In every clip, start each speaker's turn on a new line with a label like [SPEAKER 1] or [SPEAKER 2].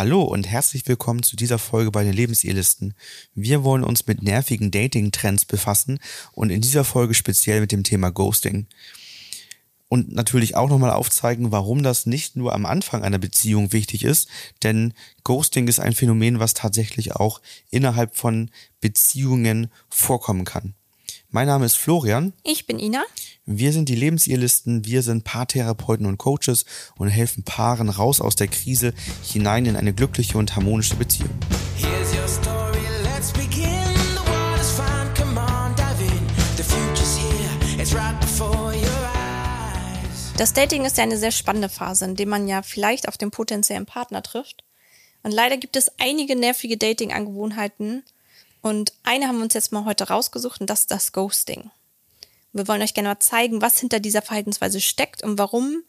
[SPEAKER 1] Hallo und herzlich willkommen zu dieser Folge bei den Lebensehrlisten. Wir wollen uns mit nervigen Dating-Trends befassen und in dieser Folge speziell mit dem Thema Ghosting. Und natürlich auch nochmal aufzeigen, warum das nicht nur am Anfang einer Beziehung wichtig ist, denn Ghosting ist ein Phänomen, was tatsächlich auch innerhalb von Beziehungen vorkommen kann. Mein Name ist Florian.
[SPEAKER 2] Ich bin Ina.
[SPEAKER 1] Wir sind die Lebensehrlisten, wir sind Paartherapeuten und Coaches und helfen Paaren raus aus der Krise hinein in eine glückliche und harmonische Beziehung.
[SPEAKER 2] Das Dating ist ja eine sehr spannende Phase, in der man ja vielleicht auf den potenziellen Partner trifft. Und leider gibt es einige nervige Dating-Angewohnheiten. Und eine haben wir uns jetzt mal heute rausgesucht und das ist das Ghosting. Wir wollen euch gerne mal zeigen, was hinter dieser Verhaltensweise steckt und warum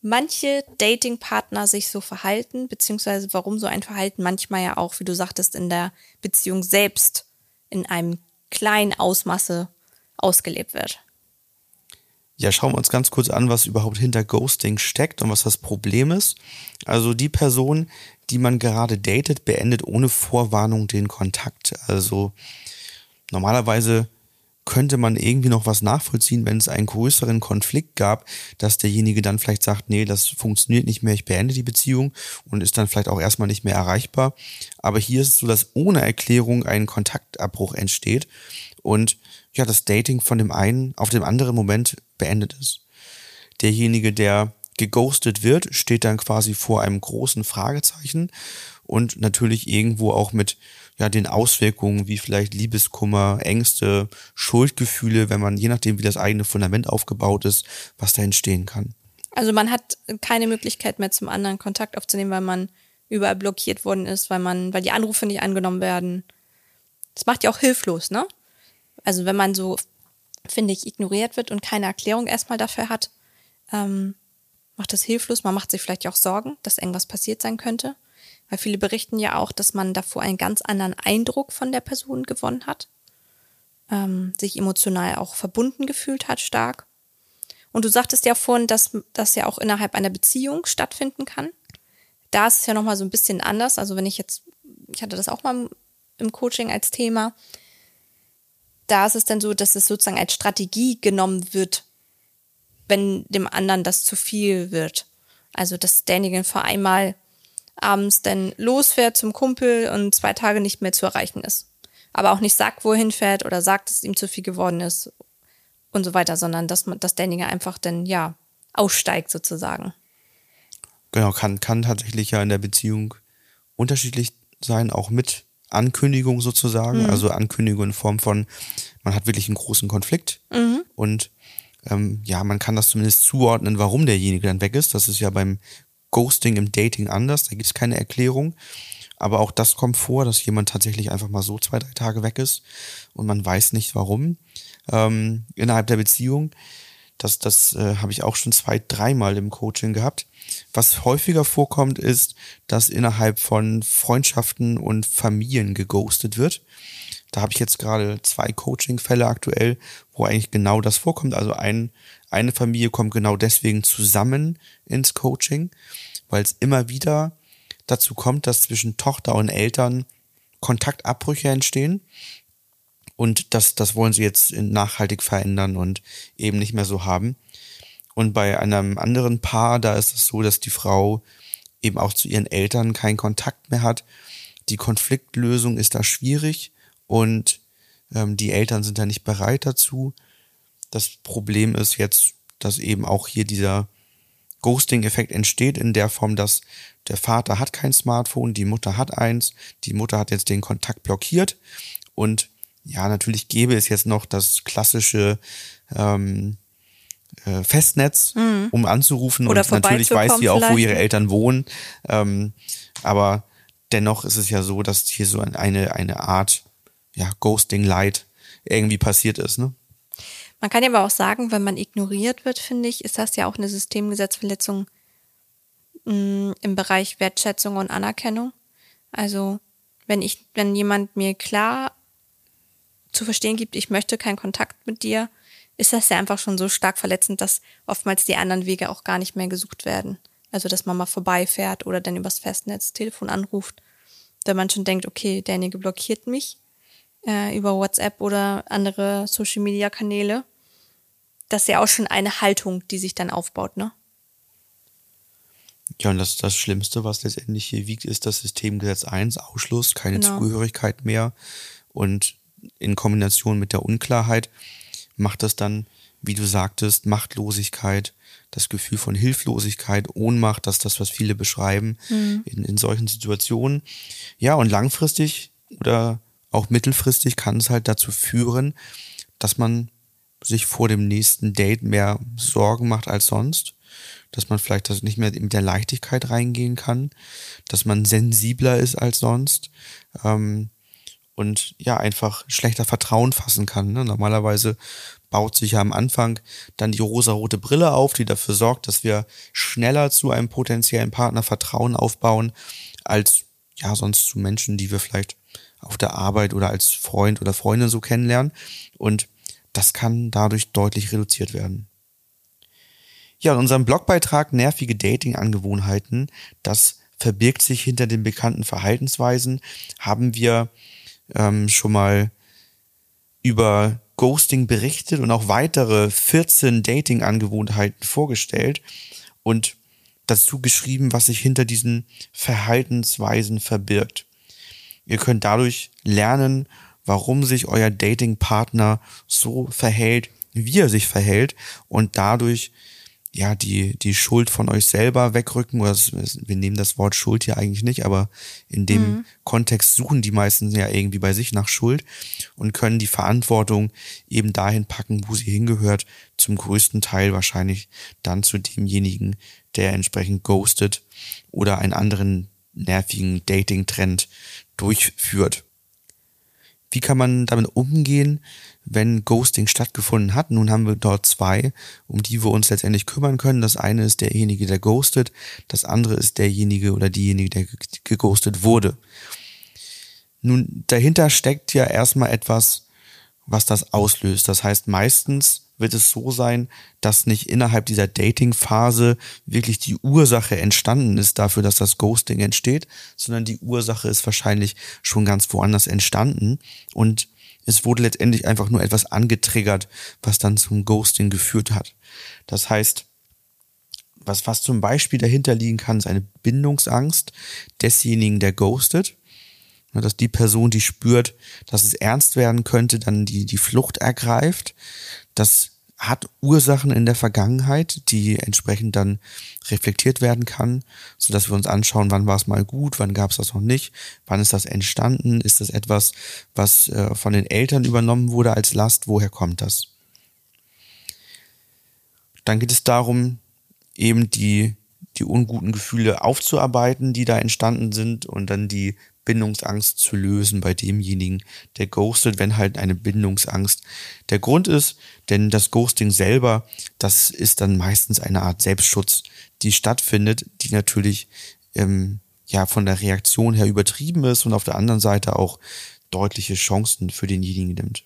[SPEAKER 2] manche Datingpartner sich so verhalten, beziehungsweise warum so ein Verhalten manchmal ja auch, wie du sagtest, in der Beziehung selbst in einem kleinen Ausmaße ausgelebt wird.
[SPEAKER 1] Ja, schauen wir uns ganz kurz an, was überhaupt hinter Ghosting steckt und was das Problem ist. Also die Person, die man gerade datet, beendet ohne Vorwarnung den Kontakt. Also normalerweise könnte man irgendwie noch was nachvollziehen, wenn es einen größeren Konflikt gab, dass derjenige dann vielleicht sagt, nee, das funktioniert nicht mehr, ich beende die Beziehung und ist dann vielleicht auch erstmal nicht mehr erreichbar. Aber hier ist es so, dass ohne Erklärung ein Kontaktabbruch entsteht und ja, das Dating von dem einen auf dem anderen Moment beendet ist. Derjenige, der geghostet wird, steht dann quasi vor einem großen Fragezeichen und natürlich irgendwo auch mit ja den Auswirkungen wie vielleicht Liebeskummer, Ängste, Schuldgefühle, wenn man je nachdem wie das eigene Fundament aufgebaut ist, was da entstehen kann.
[SPEAKER 2] Also man hat keine Möglichkeit mehr zum anderen Kontakt aufzunehmen, weil man überall blockiert worden ist, weil man, weil die Anrufe nicht angenommen werden. Das macht ja auch hilflos, ne? Also wenn man so, finde ich, ignoriert wird und keine Erklärung erstmal dafür hat, ähm, macht das hilflos. Man macht sich vielleicht auch Sorgen, dass irgendwas passiert sein könnte. Weil viele berichten ja auch, dass man davor einen ganz anderen Eindruck von der Person gewonnen hat, ähm, sich emotional auch verbunden gefühlt hat, stark. Und du sagtest ja vorhin, dass das ja auch innerhalb einer Beziehung stattfinden kann. Da ist es ja nochmal so ein bisschen anders. Also wenn ich jetzt, ich hatte das auch mal im Coaching als Thema, da ist es dann so, dass es sozusagen als Strategie genommen wird, wenn dem anderen das zu viel wird. Also dass derjenige vor einmal abends dann losfährt zum Kumpel und zwei Tage nicht mehr zu erreichen ist. Aber auch nicht sagt, wohin fährt oder sagt, dass es ihm zu viel geworden ist und so weiter, sondern dass man, dass derjenige einfach dann, ja, aussteigt sozusagen.
[SPEAKER 1] Genau, kann, kann tatsächlich ja in der Beziehung unterschiedlich sein, auch mit Ankündigung sozusagen. Mhm. Also Ankündigung in Form von, man hat wirklich einen großen Konflikt mhm. und ähm, ja, man kann das zumindest zuordnen, warum derjenige dann weg ist. Das ist ja beim Ghosting im Dating anders, da gibt es keine Erklärung. Aber auch das kommt vor, dass jemand tatsächlich einfach mal so zwei, drei Tage weg ist und man weiß nicht warum ähm, innerhalb der Beziehung. Das, das äh, habe ich auch schon zwei, dreimal im Coaching gehabt. Was häufiger vorkommt, ist, dass innerhalb von Freundschaften und Familien geghostet wird. Da habe ich jetzt gerade zwei Coaching-Fälle aktuell, wo eigentlich genau das vorkommt. Also ein, eine Familie kommt genau deswegen zusammen ins Coaching, weil es immer wieder dazu kommt, dass zwischen Tochter und Eltern Kontaktabbrüche entstehen. Und das, das wollen sie jetzt nachhaltig verändern und eben nicht mehr so haben. Und bei einem anderen Paar, da ist es so, dass die Frau eben auch zu ihren Eltern keinen Kontakt mehr hat. Die Konfliktlösung ist da schwierig und ähm, die Eltern sind da nicht bereit dazu. Das Problem ist jetzt, dass eben auch hier dieser Ghosting-Effekt entsteht in der Form, dass der Vater hat kein Smartphone, die Mutter hat eins, die Mutter hat jetzt den Kontakt blockiert und ja, natürlich gäbe es jetzt noch das klassische ähm, äh, Festnetz, mhm. um anzurufen
[SPEAKER 2] Oder
[SPEAKER 1] und natürlich weiß sie auch, wo ihre Eltern wohnen. Ähm, aber dennoch ist es ja so, dass hier so eine, eine Art ja, Ghosting Light irgendwie passiert ist. Ne?
[SPEAKER 2] Man kann ja aber auch sagen, wenn man ignoriert wird, finde ich, ist das ja auch eine Systemgesetzverletzung mh, mm, im Bereich Wertschätzung und Anerkennung. Also wenn ich, wenn jemand mir klar zu verstehen gibt, ich möchte keinen Kontakt mit dir, ist das ja einfach schon so stark verletzend, dass oftmals die anderen Wege auch gar nicht mehr gesucht werden. Also, dass man mal vorbeifährt oder dann übers Festnetz Telefon anruft. Wenn man schon denkt, okay, derjenige blockiert mich äh, über WhatsApp oder andere Social Media Kanäle. Das ist ja auch schon eine Haltung, die sich dann aufbaut, ne?
[SPEAKER 1] Ja, und das, das Schlimmste, was letztendlich hier wiegt, ist das Systemgesetz 1, Ausschluss, keine
[SPEAKER 2] Genau.
[SPEAKER 1] Zugehörigkeit mehr. Und in Kombination mit der Unklarheit macht das dann, wie du sagtest, Machtlosigkeit, das Gefühl von Hilflosigkeit, Ohnmacht, das ist das, was viele beschreiben in, in solchen Situationen. Ja, und langfristig oder auch mittelfristig kann es halt dazu führen, dass man sich vor dem nächsten Date mehr Sorgen macht als sonst, dass man vielleicht das nicht mehr mit der Leichtigkeit reingehen kann, dass man sensibler ist als sonst ähm, und ja einfach schlechter Vertrauen fassen kann. Ne? Normalerweise baut sich ja am Anfang dann die rosarote Brille auf, die dafür sorgt, dass wir schneller zu einem potenziellen Partner Vertrauen aufbauen, als ja sonst zu Menschen, die wir vielleicht auf der Arbeit oder als Freund oder Freundin so kennenlernen. Und das kann dadurch deutlich reduziert werden. Ja, in unserem Blogbeitrag Nervige Dating-Angewohnheiten, das verbirgt sich hinter den bekannten Verhaltensweisen, haben wir ähm, schon mal über Ghosting berichtet und auch weitere 14 Dating-Angewohnheiten vorgestellt und dazu geschrieben, was sich hinter diesen Verhaltensweisen verbirgt. Ihr könnt dadurch lernen, warum sich euer Datingpartner so verhält, wie er sich verhält und dadurch ja die die Schuld von euch selber wegrücken oder wir nehmen das Wort Schuld hier eigentlich nicht, aber in dem Kontext suchen die meisten ja irgendwie bei sich nach Schuld und können die Verantwortung eben dahin packen, wo sie hingehört, zum größten Teil wahrscheinlich dann zu demjenigen, der entsprechend ghostet oder einen anderen nervigen Dating-Trend durchführt. Wie kann man damit umgehen, wenn Ghosting stattgefunden hat? Nun haben wir dort zwei, um die wir uns letztendlich kümmern können. Das eine ist derjenige, der ghostet. Das andere ist derjenige oder diejenige, der ge- geghostet wurde. Nun, dahinter steckt ja erstmal etwas, was das auslöst. Das heißt, meistens wird es so sein, dass nicht innerhalb dieser Dating-Phase wirklich die Ursache entstanden ist dafür, dass das Ghosting entsteht, sondern die Ursache ist wahrscheinlich schon ganz woanders entstanden und es wurde letztendlich einfach nur etwas angetriggert, was dann zum Ghosting geführt hat. Das heißt, was, was zum Beispiel dahinter liegen kann, ist eine Bindungsangst desjenigen, der ghostet. Dass die Person, die spürt, dass es ernst werden könnte, dann die, die Flucht ergreift. Das hat Ursachen in der Vergangenheit, die entsprechend dann reflektiert werden kann, so dass wir uns anschauen, wann war es mal gut, wann gab es das noch nicht, wann ist das entstanden, ist das etwas, was äh, von den Eltern übernommen wurde als Last, woher kommt das? Dann geht es darum, eben die, die unguten Gefühle aufzuarbeiten, die da entstanden sind und dann die Bindungsangst zu lösen bei demjenigen, der ghostet, wenn halt eine Bindungsangst der Grund ist. Denn das Ghosting selber, das ist dann meistens eine Art Selbstschutz, die stattfindet, die natürlich ähm, ja von der Reaktion her übertrieben ist und auf der anderen Seite auch deutliche Chancen für denjenigen nimmt.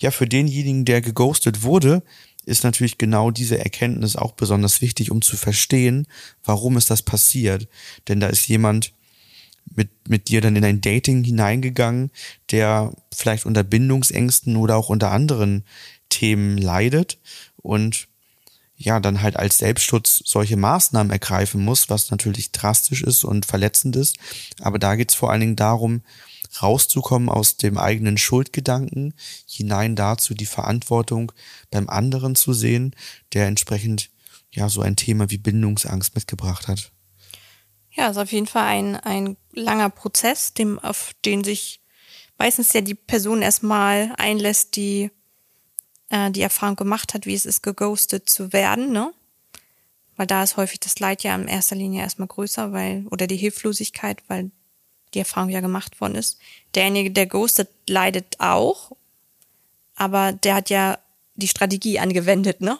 [SPEAKER 1] Ja, für denjenigen, der geghostet wurde, ist natürlich genau diese Erkenntnis auch besonders wichtig, um zu verstehen, warum ist das passiert. Denn da ist jemand mit, mit dir dann in ein Dating hineingegangen, der vielleicht unter Bindungsängsten oder auch unter anderen Themen leidet und ja, dann halt als Selbstschutz solche Maßnahmen ergreifen muss, was natürlich drastisch ist und verletzend ist. Aber da geht es vor allen Dingen darum, rauszukommen aus dem eigenen Schuldgedanken, hinein dazu die Verantwortung beim anderen zu sehen, der entsprechend ja so ein Thema wie Bindungsangst mitgebracht hat.
[SPEAKER 2] Ja, ist auf jeden Fall ein, ein langer Prozess, dem, auf den sich meistens ja die Person erstmal einlässt, die äh, die Erfahrung gemacht hat, wie es ist, geghostet zu werden, ne? Weil da ist häufig das Leid ja in erster Linie erstmal größer, weil, oder die Hilflosigkeit, weil die Erfahrung ja gemacht worden ist. Derjenige, der ghostet, leidet auch, aber der hat ja die Strategie angewendet, ne?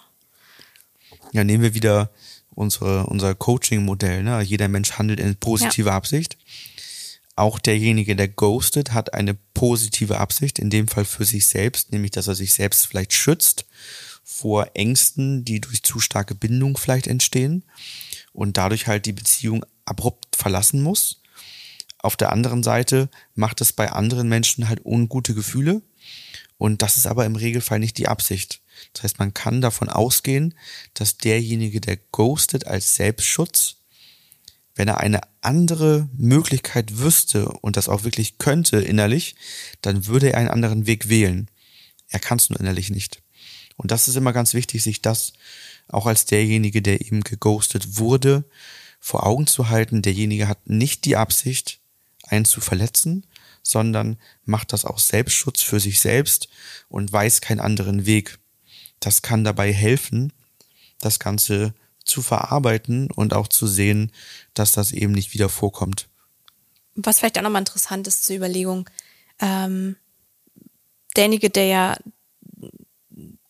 [SPEAKER 1] Ja, nehmen wir wieder unsere, unser Coaching-Modell. Ne? Jeder Mensch handelt in positiver Absicht. Auch derjenige, der ghostet, hat eine positive Absicht, in dem Fall für sich selbst, nämlich dass er sich selbst vielleicht schützt vor Ängsten, die durch zu starke Bindung vielleicht entstehen. und dadurch halt die Beziehung abrupt verlassen muss. Auf der anderen Seite macht es bei anderen Menschen halt ungute Gefühle und das ist aber im Regelfall nicht die Absicht. Das heißt, man kann davon ausgehen, dass derjenige, der ghostet als Selbstschutz, wenn er eine andere Möglichkeit wüsste und das auch wirklich könnte innerlich, dann würde er einen anderen Weg wählen. Er kann es nur innerlich nicht. Und das ist immer ganz wichtig, sich das auch als derjenige, der eben geghostet wurde, vor Augen zu halten. Derjenige hat nicht die Absicht, einen zu verletzen, sondern macht das aus Selbstschutz für sich selbst und weiß keinen anderen Weg. Das kann dabei helfen, das Ganze zu verarbeiten und auch zu sehen, dass das eben nicht wieder vorkommt.
[SPEAKER 2] Was vielleicht auch nochmal interessant ist zur Überlegung, ähm, derjenige, der ja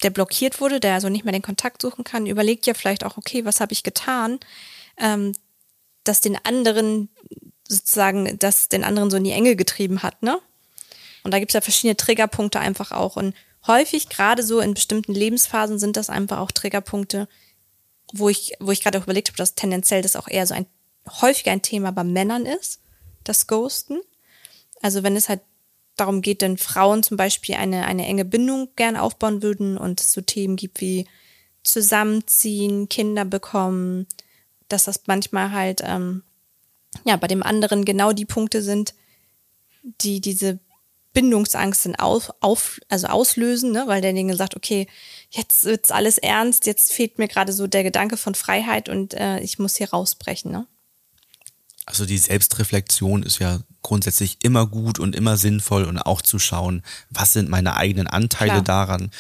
[SPEAKER 2] der blockiert wurde, der also nicht mehr den Kontakt suchen kann, überlegt ja vielleicht auch, okay, was habe ich getan, ähm, dass den anderen sozusagen, dass den anderen so in die Enge getrieben hat, ne? Und da gibt es ja verschiedene Triggerpunkte einfach auch. Und häufig, gerade so in bestimmten Lebensphasen, sind das einfach auch Triggerpunkte, wo ich, wo ich gerade auch überlegt habe, dass tendenziell das auch eher so ein häufiger ein Thema bei Männern ist, das Ghosten. Also wenn es halt darum geht, denn Frauen zum Beispiel eine, eine enge Bindung gern aufbauen würden und es so Themen gibt wie zusammenziehen, Kinder bekommen, dass das manchmal halt ähm, ja bei dem anderen genau die Punkte sind, die diese Bindungsangst dann auf, auf, also auslösen, ne? weil derjenige sagt, okay, jetzt wird's alles ernst, jetzt fehlt mir gerade so der Gedanke von Freiheit und äh, ich muss hier rausbrechen. Ne?
[SPEAKER 1] Also die Selbstreflexion ist ja grundsätzlich immer gut und immer sinnvoll und auch zu schauen, was sind meine eigenen Anteile Klar. daran.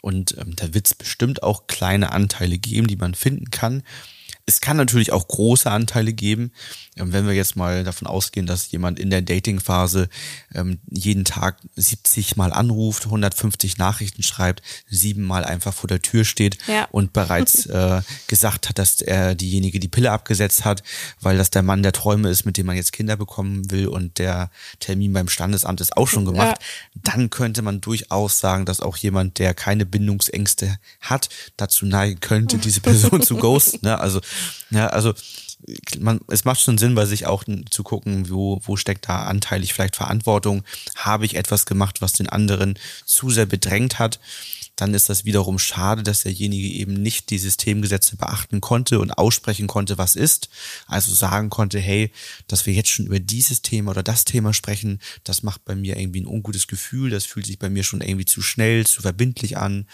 [SPEAKER 1] Und ähm, da wird es bestimmt auch kleine Anteile geben, die man finden kann. Es kann natürlich auch große Anteile geben. Ähm, wenn wir jetzt mal davon ausgehen, dass jemand in der Dating-Phase ähm, jeden Tag 70 Mal anruft, 150 Nachrichten schreibt, sieben Mal einfach vor der Tür steht ja. und bereits äh, gesagt hat, dass er diejenige die Pille abgesetzt hat, weil das der Mann der Träume ist, mit dem man jetzt Kinder bekommen will und der Termin beim Standesamt ist auch schon gemacht, ja. dann könnte man durchaus sagen, dass auch jemand, der keine Bindungsängste hat, dazu neigen könnte, diese Person zu ghosten. Ne? Also, ja, also man, es macht schon Sinn, bei sich auch zu gucken, wo, wo steckt da anteilig vielleicht Verantwortung. Habe ich etwas gemacht, was den anderen zu sehr bedrängt hat? Dann ist das wiederum schade, dass derjenige eben nicht die Systemgesetze beachten konnte und aussprechen konnte, was ist. Also sagen konnte, hey, dass wir jetzt schon über dieses Thema oder das Thema sprechen, das macht bei mir irgendwie ein ungutes Gefühl, das fühlt sich bei mir schon irgendwie zu schnell, zu verbindlich an.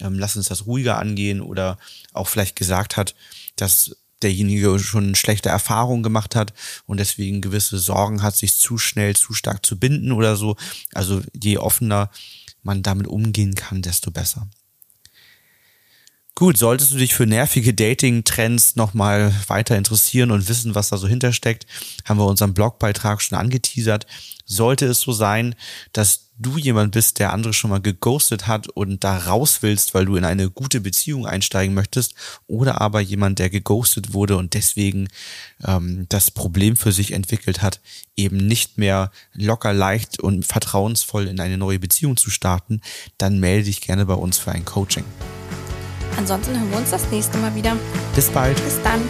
[SPEAKER 1] Ähm, lass uns das ruhiger angehen oder auch vielleicht gesagt hat, dass derjenige schon schlechte Erfahrungen gemacht hat und deswegen gewisse Sorgen hat, sich zu schnell, zu stark zu binden oder so. Also je offener man damit umgehen kann, desto besser. Gut, solltest du dich für nervige Dating-Trends nochmal weiter interessieren und wissen, was da so hintersteckt, haben wir unseren Blogbeitrag schon angeteasert. Sollte es so sein, dass du jemand bist, der andere schon mal geghostet hat und da raus willst, weil du in eine gute Beziehung einsteigen möchtest, oder aber jemand, der geghostet wurde und deswegen ähm, das Problem für sich entwickelt hat, eben nicht mehr locker, leicht und vertrauensvoll in eine neue Beziehung zu starten, dann melde dich gerne bei uns für ein Coaching.
[SPEAKER 2] Ansonsten hören wir uns das nächste Mal wieder.
[SPEAKER 1] Bis bald.
[SPEAKER 2] Bis dann.